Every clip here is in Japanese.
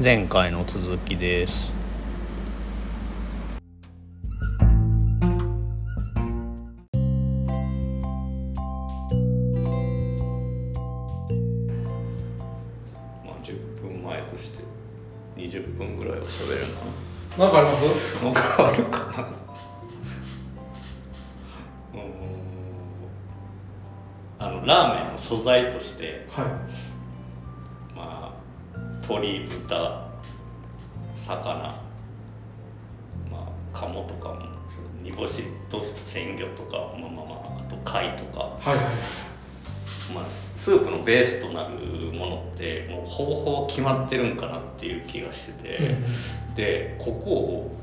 前回の続きです。まあ10分前として20分ぐらいは喋れるな。んかあります？ななんかあるかな。あのラーメンの素材としてはい。まあ鶏豚魚。まあ鴨とかも煮干しと鮮魚とかまあまあまああと貝とか、はいはい。まあ、スープのベースとなるものってもうほぼほぼ決まってるんかなっていう気がしてて、うんでここを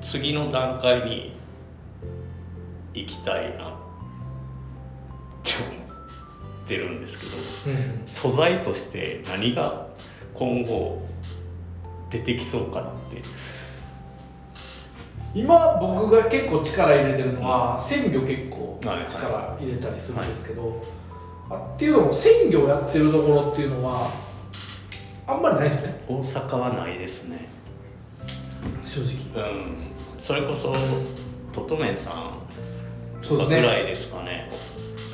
次の段階に行きたいなって思ってるんですけどうん。素材として何が今後出てきそうかなって。今僕が結構力入れてるのは鮮魚結構はいはい。力入れたりするんですけど、あっていうのも鮮魚をやってるところっていうのはあんまりないですよね。大阪はないですね。正直。うん。それこそトトメンさんとかぐらいですかね。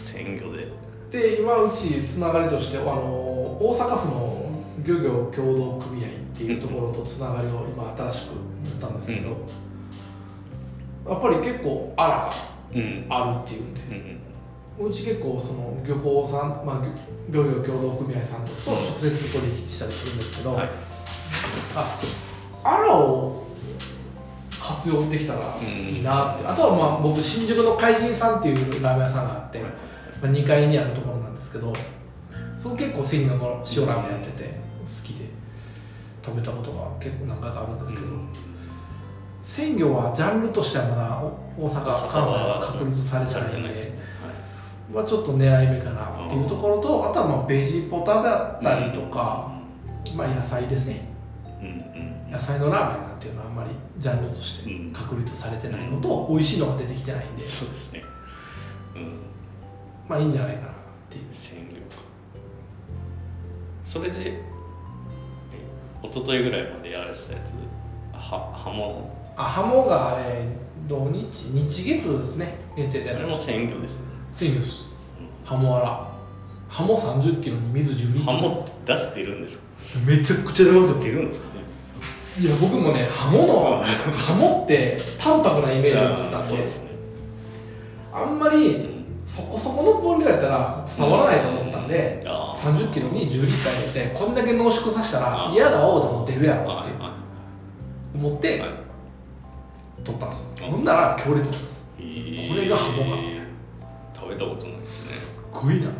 鮮魚で。で今うちつながりとしてあの大阪府の漁業協同組合っていうところとつながりを今新しく持ったんですけど、やっぱり結構あらうんがあるっていうんでうん。うち結構その漁法さん、まあ、漁漁業協同組合さんと直接取引したりするんですけど、はい。あアラを活用できたらいいなって、あとはまあ僕新宿の海神さんっていうラーメン屋さんがあって、まあ、2階にあるところなんですけどそこ結構鮮魚の塩ラーメンやってて好きで食べたことが結構何回かあるんですけど、鮮魚はジャンルとしてはまだお大阪関西は確立されてないんで。ですね。まあ、ちょっと狙い目かなっていうところと、あとはまあベジポタだったりとか、まあ、野菜ですね。うんうん。野菜のラーメンなんていうのはあんまりジャンルとしてうん確立されてないのと、美味しいのが出てきてないんでそうですね。うん。まあいいんじゃないかなっていう。鮮魚か。それでえ一昨日ぐらいまでやられてたやつ。は刃物あハモがあれ土日？日月ですね。限定でやあれも鮮魚ですよね。鮮魚です。ハモアラ。ハモ3 0キロに水10リットル刃物出してるんですか？めちゃくちゃ出ますよ。出るんですかね？いや僕もねハモのハモって淡白なイメージがあったんで。ね。あんまりそこそこの分量やったら伝わらないと思ったんで、あ3 0キロに10リッター入れてこんだけ濃縮させたらあ嫌だおうでも出るやろって思っていはい。取ったんですほんなら強烈ですえー。これがハモか。食べたことないですね。すっごいなみたいな。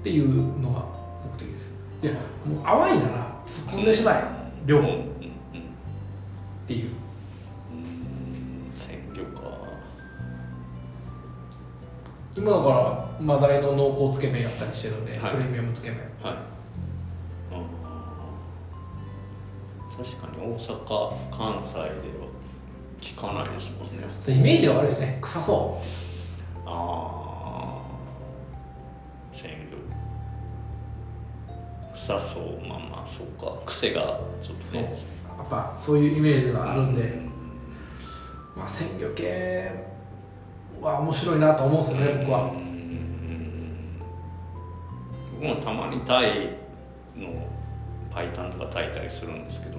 っていうのが目的です。いやもう淡いなら突っ込んでしまえ。量っうん。うん。うんていう今だからマダイの濃厚つけ麺やったりしてるんで、はい。プレミアムつけ麺。はい。あー。確かに大阪関西では聞かないですもんね。でイメージが悪いですね。臭そああ鮮魚臭そう。まあまあそうか。癖がちょっとね。う。やっぱそういうイメージがあるんで、うん。まあ鮮魚系は面白いなと思うんですよね、僕はうん。僕もたまにタイのパイタンとか炊いたりするんですけど、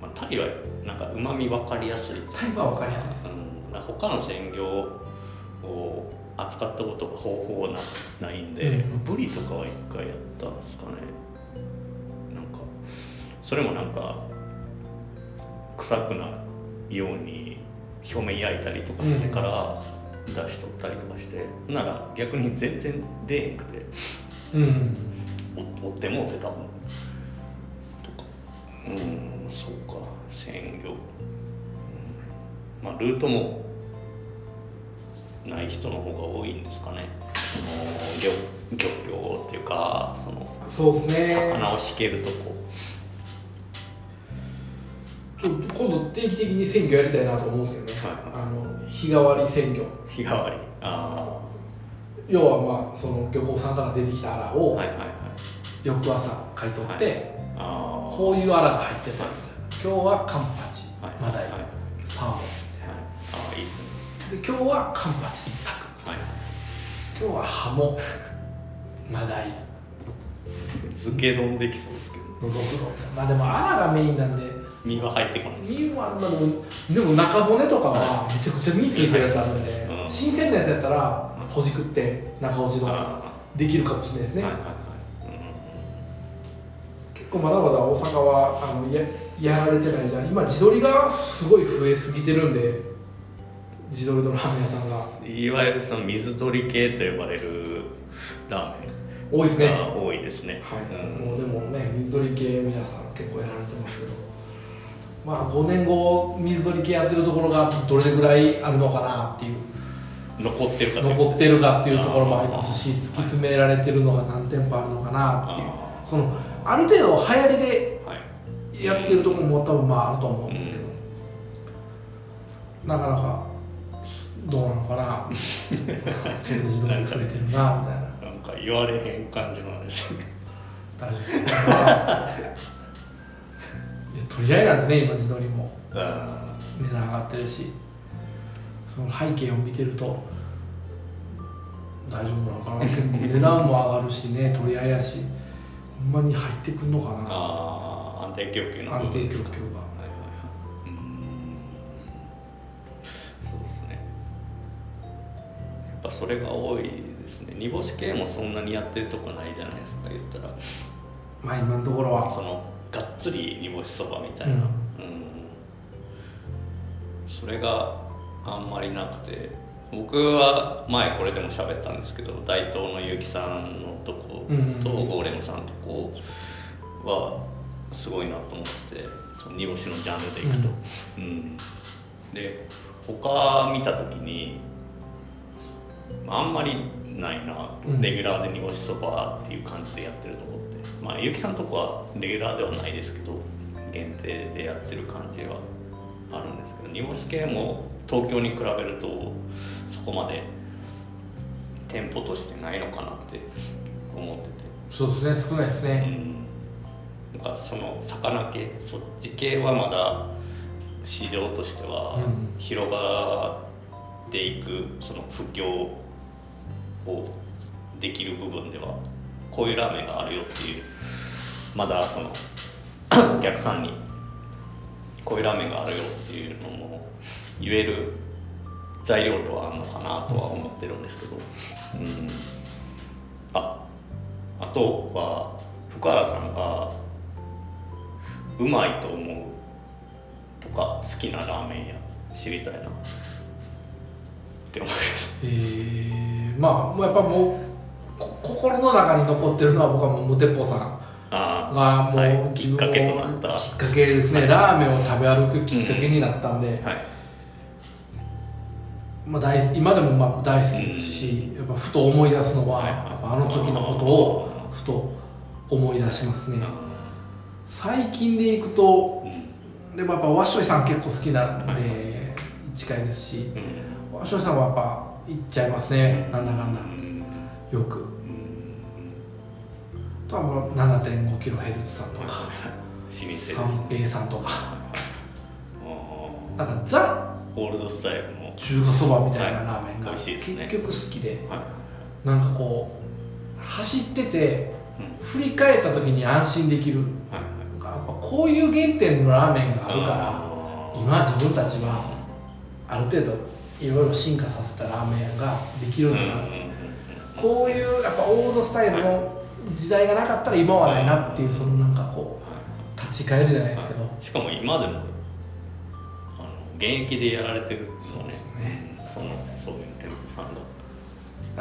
まあ、タイはなんかうまみ分かりやすい。タイは分かりやすいです。うん、他の鮮魚を扱ったことがほぼほぼなないんで、うん。ブリとかは一回やったんですかね。なんかそれもなんか臭くないように表面焼いたりとかしてから出しとったりとかして、なら逆に全然出えへんくてうん。お追ってもうてたもんとか。うんそうか。鮮魚、うん。まあルートもない人の方が多いんですかね。その漁漁業っていうかそのそうですね。魚をしけるとこ今度定期的に鮮魚やりたいなと思うんですけどね、はい。あの日替わり鮮魚日替わり。あ要はまあその漁港さんから出てきたアラをあはいはいはい。翌朝買い取って、あー。こういうアラが入ってたり今日はカンパチ。はい。マダイはい。はいサーモン。ああいいっすね。で今日はカンパチ一択。はい。今日はハモ。マダイ漬け丼できそうですけど。のどぐろ。まあでもアラがメインなんで身は入ってこないです身はでも中骨とかはめちゃくちゃ身ついてるやつあるんで、うん。新鮮なやつやったらほじくって中落ちとかあできるかもしれないですね、ーはいはいはい。結構まだまだ大阪はあのややられてないじゃん。今地鶏がすごい増えすぎてるんで地鶏のラーメン屋さんが。うんいわゆるその水鳥系と呼ばれるラーメン多いですね。が多いですね。はい、うん。もうでもね水鳥系皆さん結構やられてますけどまあ5年後水鳥系やってるところがどれぐらいあるのかなっていう。残ってるか残ってるかっていうところもありますし突き詰められてるのが何店舗あるのかなっていう。そのある程度流行りではい。やってるところも多分まああると思うんですけど、なかなかどうなのかな。ちょっと自動に増えてるなみたいな。なんか言われへん感じなんですよね大丈夫取り合いなんでね今自撮りも。あ値段上がってるし。その背景を見てると大丈夫なのかな結構値段も上がるしね取り合いやし。ほんまに入ってくんのかな。あー安定供給の部安定供給が。それが多いですね。煮干し系もそんなにやってるとこないじゃないですか言ったら。まあ今のところは。そのがっつり煮干しそばみたいな、うん。うん。それがあんまりなくて。僕は前これでも喋ったんですけど大東の結城さんのとこうんうん。うんとゴーレムさんのとこはすごいなと思っててその煮干しのジャンルでいくと、うん。で他見た時にあんまりないなと、うんレギュラーで煮干しそばっていう感じでやってるとこって。まあ結城さんのとこはレギュラーではないですけど限定でやってる感じはあるんですけど煮干し系も東京に比べるとそこまで店舗としてないのかなって思ってて。そうですね少ないですうね、ん。なんかその魚系そっち系はまだ市場としてはうん。広がっていくその不況をできる部分ではこういうラーメンがあるよっていうまだその お客さんにこういうラーメンがあるよっていうのも言える材料ではあるのかなとは思ってるんですけど、うん、ああとは福原さんがうまいと思うとか好きなラーメン屋知りたいな。って思います。えー、まあもうやっぱもうこ心の中に残ってるのは僕はもう無鉄砲さんあがもう、はい。きっかけとなった。きっかけですね、はい。ラーメンを食べ歩くきっかけになったんで、あはい。まあ、大今でもまあ大好きですし、やっぱふと思い出すのは、あの時のことをふと思い出しますね、最近でいくとうん。でもやっぱわっしょいさん結構好きなんで、はい。近いですしうんわっしょいさんはやっぱ行っちゃいますね。なんだかんだ。うんよくうんあとはもう 7.5kHz さんとか。老舗です。三平さんとか。あなんかザーオールドスタイルの。中華そばみたいなラーメンが結局好きで。はい。なんかこう走っててうん。振り返った時に安心できる。はいなんかやっぱこういう原点のラーメンがあるから今自分たちはある程度いろいろ進化させたラーメンができるんだなこういうやっぱオールドスタイルの時代がなかったら今はないなっていうそのなんかこう立ち返るじゃないですけど。しかも今でもあの現役でやられてるんですよね。そうですね。うんそのそういう店舗さんだ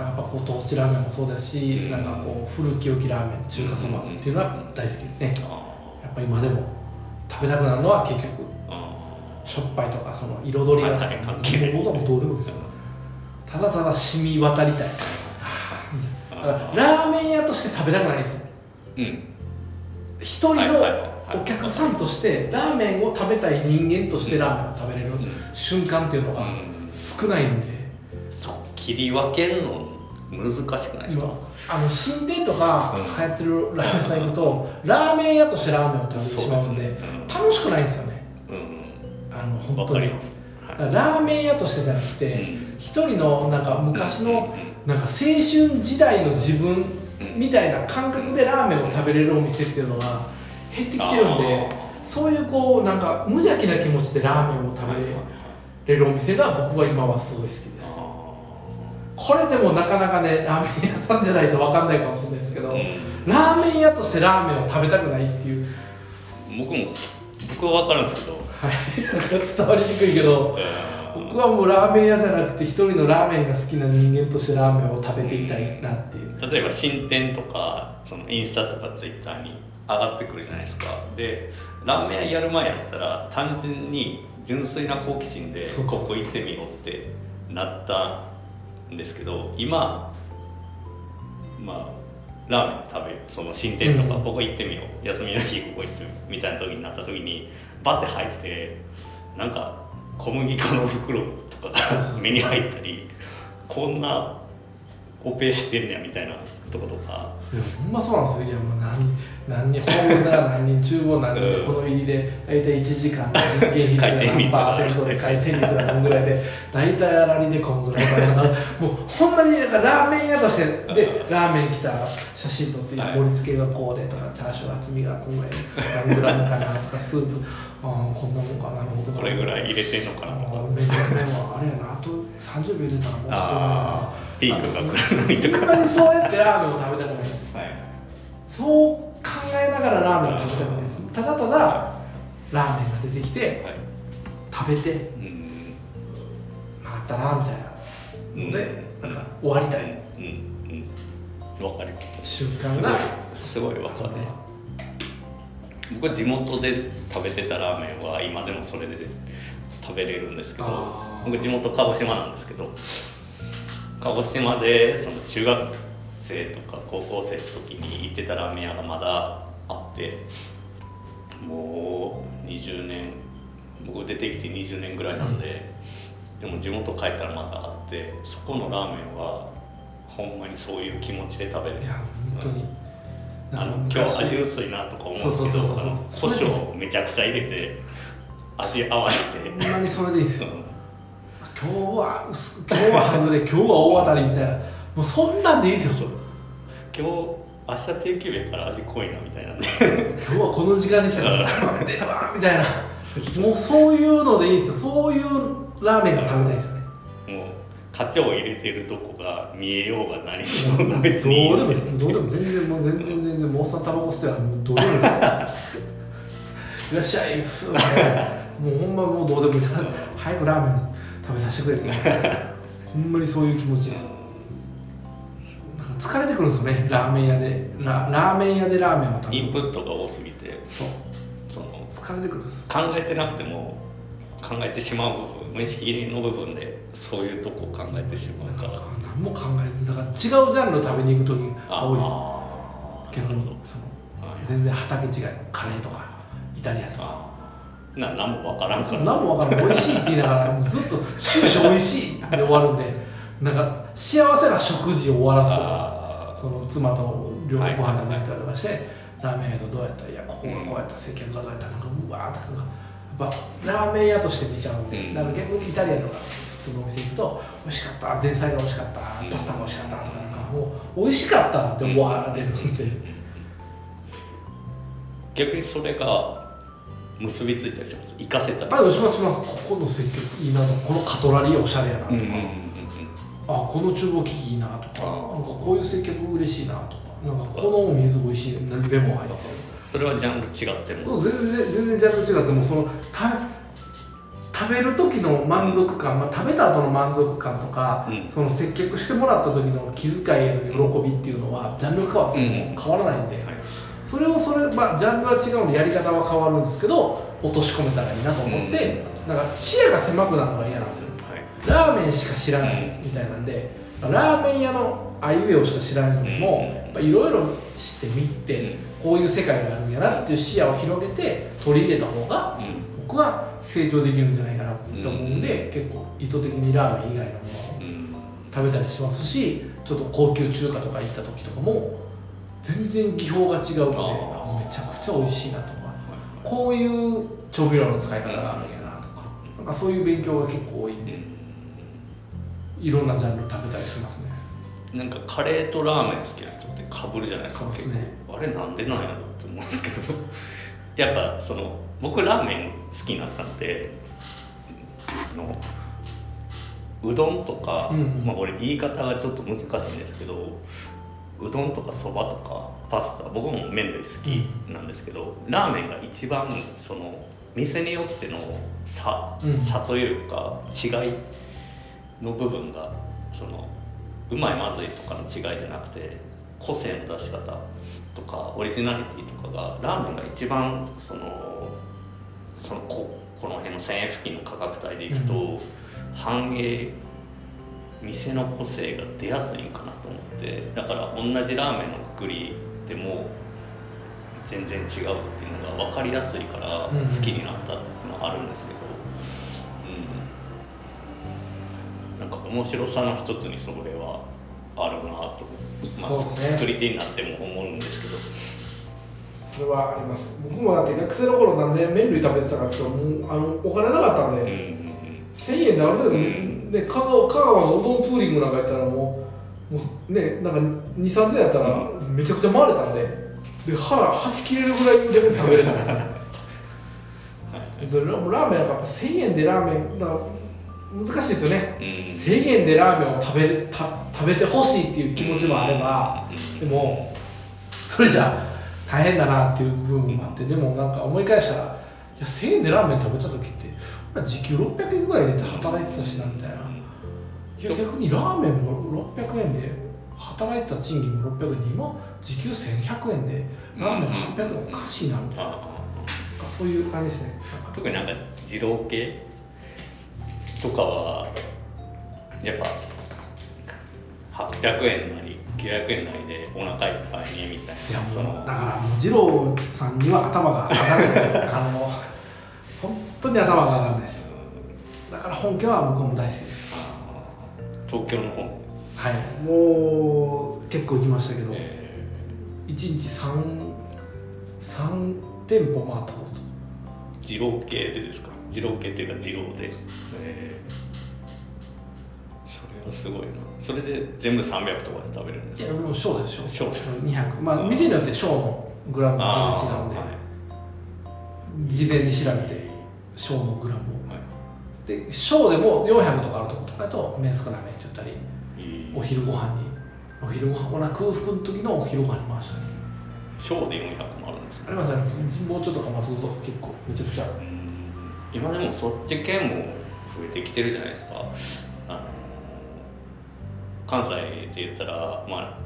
やっぱご当地ラーメンもそうですし、うん。なんかこう古き良きラーメン中華そばっていうのは大好きですね、あやっぱ今でも食べたくなるのは結局しょっぱいとかその彩りが、関係ない僕はもうどうでもいいですよ。ただただ染み渡りたい。だからラーメン屋として食べたくないんですよ。うん。一人のはいお客さんとしてラーメンを食べたい人間としてラーメンを食べれるうん。瞬間っていうのがうん。少ないんで、そう切り分けんの難しくないですか、あの新店とかうん。流行ってるラーメン屋さん行くと、ラーメン屋としてラーメンを食べてしまうんでうん。楽しくないんですよね。うんあの本当に。かります、はい。ラーメン屋としてじゃなくてうん。一人のなんか昔のうん。なんか青春時代の自分うんみたいな感覚でラーメンを食べれるお店っていうのが減ってきてるんでそういうこうなんか無邪気な気持ちでラーメンを食べれるお店が僕は今はすごい好きです。これでもなかなかねラーメン屋さんじゃないと分かんないかもしれないですけど、うん。ラーメン屋としてラーメンを食べたくないっていう、僕も僕は分かるんですけど、伝わりにくいけどうん僕はもうラーメン屋じゃなくて一人のラーメンが好きな人間としてラーメンを食べていたいなっていう。例えば新店とかそのインスタとかツイッターに上がってくるじゃないですか。でラーメン屋やる前やったら単純に純粋な好奇心でここ行ってみようってなったんですけど今まあラーメン食べるその新店とかうん。ここ行ってみよう、休みの日ここ行ってみようみたいな時になった時にバッて入ってなんか小麦粉の袋とかが 目に入ったりこんなオペしてんねやみたいなとことか。ほんまそうなんですよ。いやもう何何人ホームズが何人厨房何人でうんこの入りで大体1時間で人件費が何パーセントで回転率が何ぐらいで大体あらりでこんぐらいだからもうほんまになんかラーメン屋としてでラーメン来た写真撮ってはい盛り付けがこうでとかチャーシュー厚みがこんぐらいで何グラムかなとかスープ。ああこんなもんかなるほど。これぐらい入れてんのかあなとか。ーめちゃくちゃあれやなあと30秒入れたらもうちょっとピークが来るのにとか。まにそうやってラーメンを食べたくないんですはい。そう考えながらラーメンを食べたくないですただただラーメンが出てきてはい。食べてうん。なかったなみたいなので、なんか終わりたい。うん。うん。わかります瞬間がすごいすごいわかる。ね僕は地元で食べてたラーメンは今でもそれで食べれるんですけど僕地元鹿児島なんですけど鹿児島でその中学生とか高校生の時に行ってたラーメン屋がまだあってもう20年僕出てきて20年ぐらいなんで、でも地元帰ったらまだあってそこのラーメンはほんまにそういう気持ちで食べれる。いや本当に、あのなんか今日味薄いなとか思うんですけどあの胡椒めちゃくちゃ入れて味合わせて、ほんまにそれでいいですよ。うん今日は薄今日は外れ今日は大当たりみたいな。もうそんなんでいいですよ。今日明日定休日やから味濃いなみたいな今日はこの時間に来たからなんでわみたいな。もうそういうのでいいですよ。そういうラーメンが食べたいですよね。もう課長を入れてるとこが見えようが何しようがどう別にいいでもいいです。よですどうでも全然もう全然全然もうおっさんタバコ吸ってはどうでもいいです。いらっしゃい。もうほんまもうどうでもいい。早くラーメン食べさせてくれってほんまにそういう気持ちです。なんか疲れてくるんですよねラーメン屋で。ララーメン屋でラーメンを食べる。インプットが多すぎてそう。その疲れてくるんです考えてなくても考えてしまう部分無意識の部分でそういうとこを考えてしまうから。何も考えずだから違うジャンル食べに行く時が多いです。逆にそのはい。全然畑違いのカレーとかイタリアンとかな何もわからんから。何も分からん。美味しいって言いながらもうずっと終始美味しいで終わるんでなんか幸せな食事を終わらすとかあー。その妻と両ごはい飯食べたりとかして、ラーメン屋のどうやったいやここがこうやった接客がどうやったなんかうわーってやっぱラーメン屋として見ちゃうんで、うん。なんか逆にイタリアンとか普通のお店行くと美味しかった前菜が美味しかったうん。パスタが美味しかったとかなんかもう美味しかったって終われるんで、逆にそれが結びついたりします。活かせたり。あでもしますします。ここの接客いいなとこのカトラリーおしゃれやなとか、うんうんうんうん。あこの厨房機器いいなとか。なんかこういう接客嬉しいなとか。なんかこのお水美味しいレモン入って。るそれはジャンル違っても。そう全然全然ジャンル違ってもそのた食べる時の満足感、まあ、食べた後の満足感とか、うん。その接客してもらった時の気遣いへの喜びっていうのはジャンルが変わっても変わらないんで、はいそれをそれ、まあ、ジャンルは違うんでやり方は変わるんですけど落とし込めたらいいなと思って、なんか視野が狭くなるのが嫌なんですよ。はい。ラーメンしか知らないみたいなんで、ラーメン屋のあいうえおしか知らないのにも、いろいろ知ってみて、こういう世界があるんやなっていう視野を広げて取り入れた方がうん。僕は成長できるんじゃないかなと思うんで、結構意図的にラーメン以外のものをうん。食べたりしますしちょっと高級中華とか行った時とかも全然技法が違うのでめちゃくちゃ美味しいなとかこういう調味料の使い方があるんやなとかなんかそういう勉強が結構多いんでいろんなジャンル食べたりしますね。なんかカレーとラーメン好きな人ってかぶるじゃないですかね。あれなんでなんやろって思うんですけど。やっぱその僕ラーメン好きになったのであのうどんとか、うんうん。まあこれ言い方がちょっと難しいんですけどうどんとかそばとかパスタ僕も麺類好きなんですけど、ラーメンが一番その店によっての差,、うん。差というか違いの部分がそのうまいまずいとかの違いじゃなくて個性の出し方とかオリジナリティとかがラーメンが一番そのそのここの辺の1000円付近の価格帯でいくと、反映店の個性が出やすいんかなと思ってだから同じラーメンのくくりでも全然違うっていうのが分かりやすいからうん好きになったっていうのはあるんですけど、うん、なんか面白さの一つにそれはあるなと、まあね。作り手になっても思うんですけど。それはあります。僕もだって学生の頃なんで麺類食べてたかって言ったらもうあのお金なかったんで、うんうん1000円である程度、うんね、香川香川のうどんツーリングなんかやったらもうもうねなんか2 3 0 0円やったらめちゃくちゃ回れたんでで腹はち切れるぐらいでも食べれた はい。でララーメンやっぱ1000円でラーメンだから難しいですよね。うん。1000円でラーメンを食べるた食べてほしいっていう気持ちもあればうん。でもそれじゃ大変だなっていう部分もあってでもなんか思い返したらいや1000円でラーメン食べた時って時給600円ぐらいで働いてたしなみたいな。いや逆にラーメンも600円で働いてた賃金も600円で今時給1100円でラーメン800円おかしいなみたいな、ああ。そういう感じですね。特になんか二郎系とかはやっぱ800円なり900円なりでお腹いっぱいにみたいいやなその。だから二郎さんには頭が上がらないです。あの本当に頭が上がらないです。だから本家は僕も大好きです。東京の方、はい。もう結構行きましたけど、え1日 3, 3店舗回ったこと。二郎系でですか？二郎系っていうか二郎で、えーそれはすごいな。それで全部300とかで食べれるんですか？いやもう小です小小です200まあ店によって小のグラムが違うんで、はい。事前に調べて小のグラムを。はい。で小でも400とかあるところとかだと麺少なめって言ったりお昼ご飯に。お昼ご飯ほら空腹の時のお昼ご飯に回したり。小で400もあるんですありますあります。もうちょっとか松戸とか結構めちゃくちゃ。うん。今でもそっち系も増えてきてるじゃないですか。あの関西で言ったら、まあ、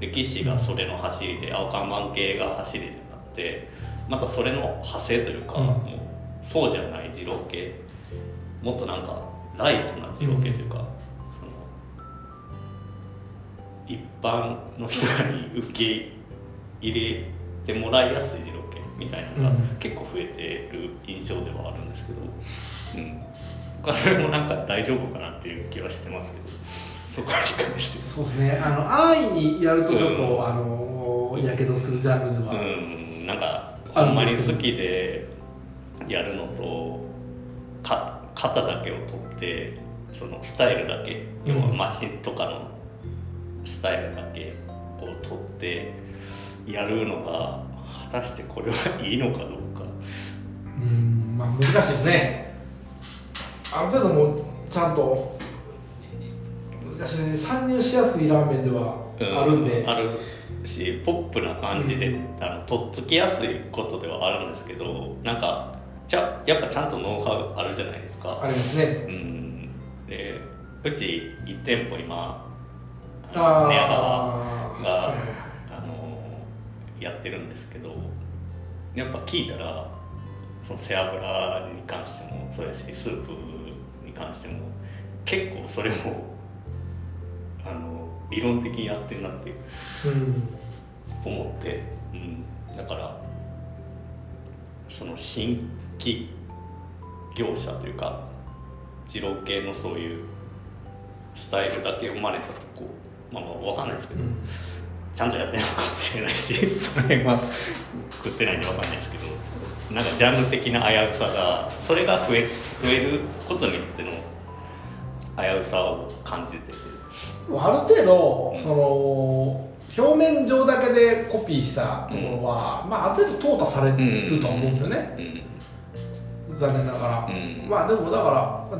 歴史がそれの走りで青看板系が走りであってまたそれの派生というか、うん。もうそうじゃない二郎系。もっとなんかライトな二郎系というか、その一般の人に受け入れてもらいやすい二郎系みたいなのがうん。結構増えてる印象ではあるんですけど、うん、僕はそれもなんか大丈夫かなっていう気はしてますけど。そこは理解してそうですね。あの安易にやるとちょっと、うん。あのやけどするジャンルでは、うん。なんかあほんまにるんですけど。好きでやるのとか型だけを取ってそのスタイルだけ、要はうんマシンとかのスタイルだけを取ってやるのが果たしてこれはいいのかどうか。うんまあ難しいよね。ある程度もうちゃんと難しいね。参入しやすいラーメンではあるんで、あるしポップな感じで、うん。あのとっつきやすいことではあるんですけどなんかじゃやっぱちゃんとノウハウあるじゃないですか。ありますね。うん、でうち1店舗今寝屋川あがあのやってるんですけどやっぱ聞いたらその背脂に関してもそうやしスープに関しても結構それもあの理論的にやってるなってうん。思って、うん、だからその新規業者というか二郎系のそういうスタイルだけ生まれたとこまあまあ分かんないですけど、うん。ちゃんとやってるのかもしれないし その辺は食ってないんで分かんないですけどなんかジャンル的な危うさがそれが増え増えることによっての危うさを感じてて。ある程度その表面上だけでコピーしたところは、まあ、ある程度淘汰されるとは思うんですよね、うん残念ながら、うん。まあでもだから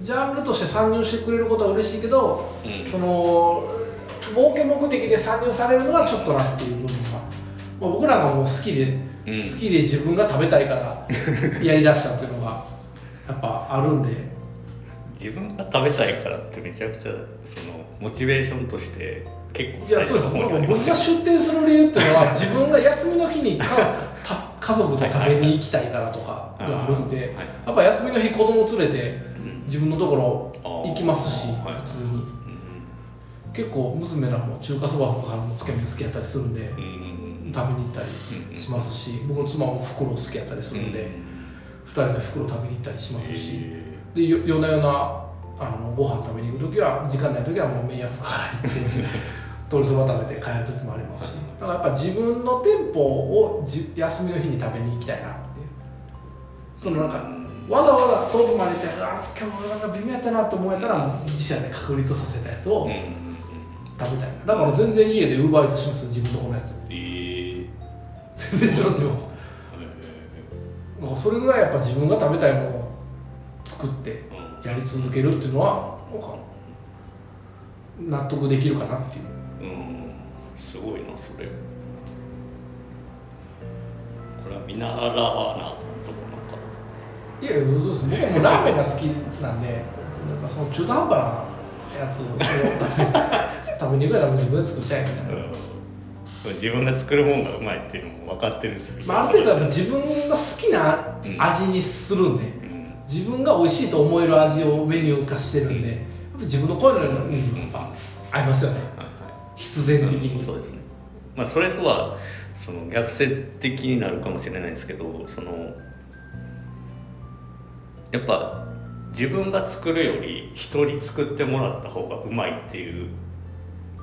ジャンルとして参入してくれることは嬉しいけどうん。その儲け目的で参入されるのはちょっとなっていう部分が、まあ、僕らがもう好きで、うん。好きで自分が食べたいから やりだしたっていうのがやっぱあるんで。自分が食べたいからってめちゃくちゃそのモチベーションとして結構いやそうです。の方にあ僕りますよ。が出店する理由っていうのは自分が休みの日に 家族と食べに行きたいからとかがあるんではい。やっぱ休みの日子供連れてうん自分のところ行きますし普通に。うん結構娘らも中華そばとかのつけ麺好きやったりするんで食べに行ったりしますし僕の妻も袋好きやったりするんで2人で袋食べに行ったりしますしへでよ夜な夜なあのご飯食べに行く時は時間ない時はもう麺屋服から行って 鶏そば食べて帰る時もありますしだからやっぱ自分の店舗をじ休みの日に食べに行きたいなっていう。そのなんかわざわざ遠くまで行ってあ今日なんか微妙やったなと思えたら自社で確立させたやつを食べたいな。だから全然家でウーバーイーツします自分のとこのやつ。えー。全然しますよだからそれぐらいやっぱ自分が食べたいものを作ってやり続けるっていうのは納得できるかなっていう。うんすごいなそれ。これは見習わなとこなんかいやいやどうです僕はもうラーメンが好きなんでなんかその中途半端なやつを食べに行くなら自分で作っちゃえみたいな、うん。自分が作るもんがうまいっていうのも分かってるんですよ、まあ、ある程度自分の好きな味にするんで、うん。自分が美味しいと思える味をメニュー化してるんで、やっぱ自分の声のに、合いますよね必然的に、そうですね。まあそれとはその逆説的になるかもしれないですけどそのやっぱ自分が作るより人に作ってもらった方がうまいっていう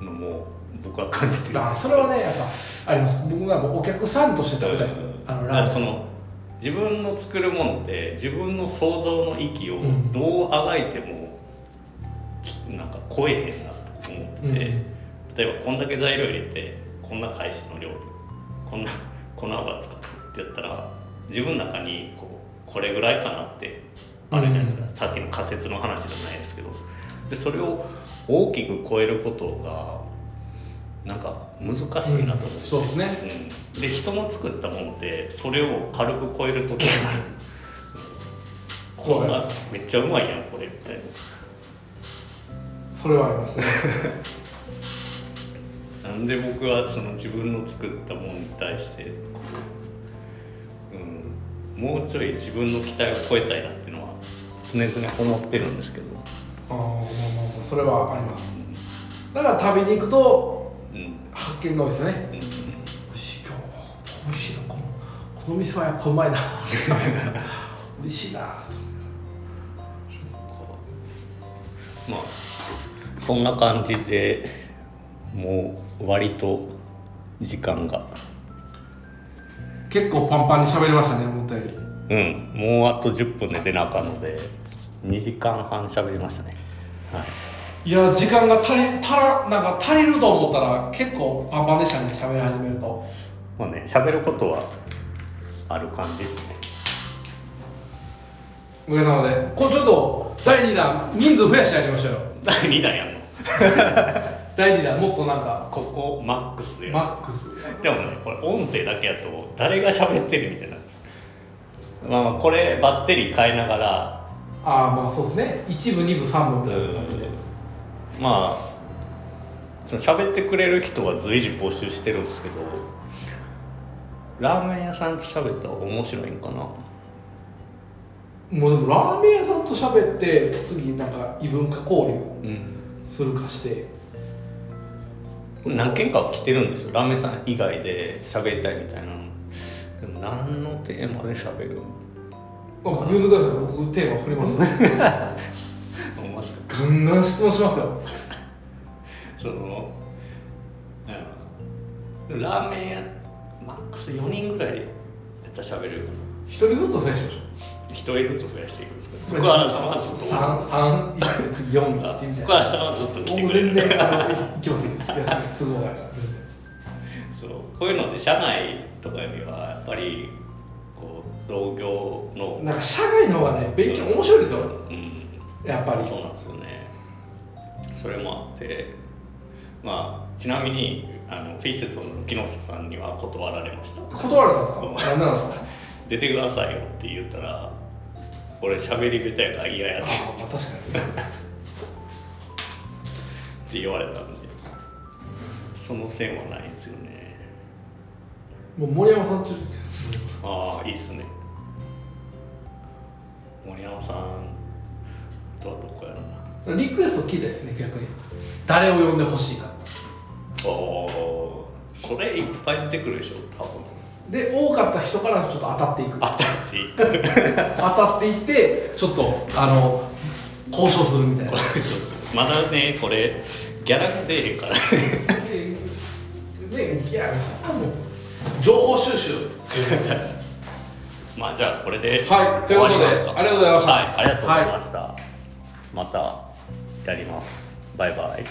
のも僕は感じてる。だからそれはねやっぱあります。僕がお客さんとして食べたいです。あのラーメン。その自分の作るものって自分の想像の域をうん。どうあがいても、なんか超えへんなと思ってて、うん例えばこんだけ材料入れてこんな返しの量こんな 粉油使ってってやったら自分の中にこうこれぐらいかなってあるじゃないですか、うさっきの仮説の話じゃないですけど。でそれを大きく超えることがなんか難しいなと思って、うん。そうですね。うん、で人の作ったもんってそれを軽く超える時がある。こんなめっちゃうまいやんこれみたいな。それはありますねなんで僕はその自分の作ったものに対してこう、うん、もうちょい自分の期待を超えたいなっていうのは常々思ってるんですけど、ああまあまあまあそれはあります。だから食べに行くとうん。うん発見が多いですよね。うん。美味しい今日美味しいなこのこの店はやっぱうまいな。美味しいなまあそんな感じでもう割と時間が。結構パンパンに喋りましたね思ったより。うんもうあと10分で出なあかんので2時間半喋りましたね。はい。いや時間が足り足らなんか足りると思ったら結構パンパンでしたね喋り始めると。まあね喋ることはある感じですね。おかげさまで。これちょっと第2弾人数増やしてやりましょうよ。第2弾やんの 第2弾もっとなんかここマックスで。マックス。でもねこれ音声だけやと誰が喋ってるみたいな。まあまあこれバッテリー変えながら。ああまあそうですね。1部2部3部みたいな感じで。まあその喋ってくれる人は随時募集してるんですけどラーメン屋さんと喋ったら面白いんかな。もうでもラーメン屋さんと喋って次なんか異文化交流うん。するかして何件か来てるんですよ。ラーメン屋さん以外で喋りたいみたいな。でも何のテーマで喋る？あ呼んでください。僕テーマ振りますね。ガンガン質問しますよ。そのうんラーメン屋マックス4人ぐらいやったら喋れるかな。一人ずつ増やしましょ人ずつ増やしていくんですか福原さんはずっと。三三いって次四に行ってみたい福原さんはずっと来てくれる。全然あの行きます行きますいや都合が。そう。こういうのって社内とかよりはやっぱりこう同業の。なんか社外の方がね勉強面白いですよ。うん。やっぱり。そうなんですよね。それもあって。まあちなみにあのフィストの木下さんには断られました。断られたんですか？何なんですか？出てくださいよって言ったら俺喋り下手やから嫌やって。ああまあ確かに。って言われたんで。その線はないんですよね。もう森山さんちああいいっすね。森山さんとはどこやろな。リクエスト聞いたいですね逆に。誰を呼んでほしいかおおそれいっぱい出てくるでしょ多分で多かった人からちょっと当たっていく。当たっていく。当たっていってちょっとあの交渉するみたいな。まだねこれギャラが出えへんから。ねねいやそんなもう情報収集まあじゃあこれではいということでありがとうございました。はいありがとうございました、またやります。バイバイ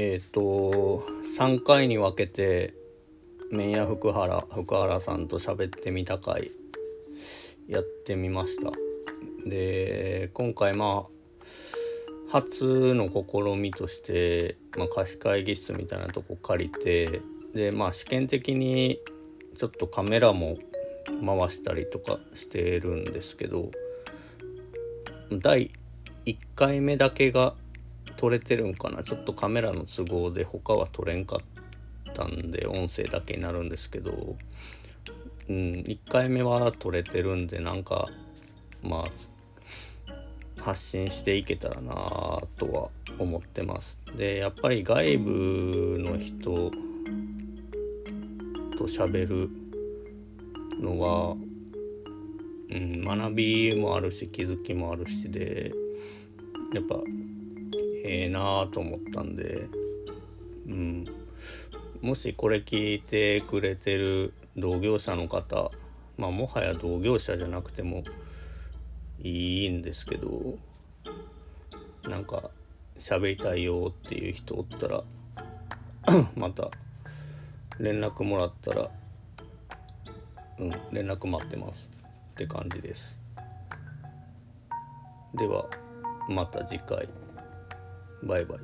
えっ、と3回に分けて麺屋福原福原さんと喋ってみた回やってみました。で今回まあ初の試みとして、まあ、貸し会議室みたいなとこ借りてでまあ試験的にちょっとカメラも回したりとかしてるんですけど第1回目だけが撮れてるんかな？ちょっとカメラの都合で他は撮れんかったんで音声だけになるんですけど、うん、1回目は撮れてるんでなんかまあ発信していけたらなとは思ってます。でやっぱり外部の人と喋るのは、うん、学びもあるし気づきもあるしでやっぱええなあと思ったんで、うん、もしこれ聞いてくれてる同業者の方まあもはや同業者じゃなくてもいいんですけどなんか喋りたいよっていう人おったら また連絡もらったらうん連絡待ってますって感じです。ではまた次回。バイバイ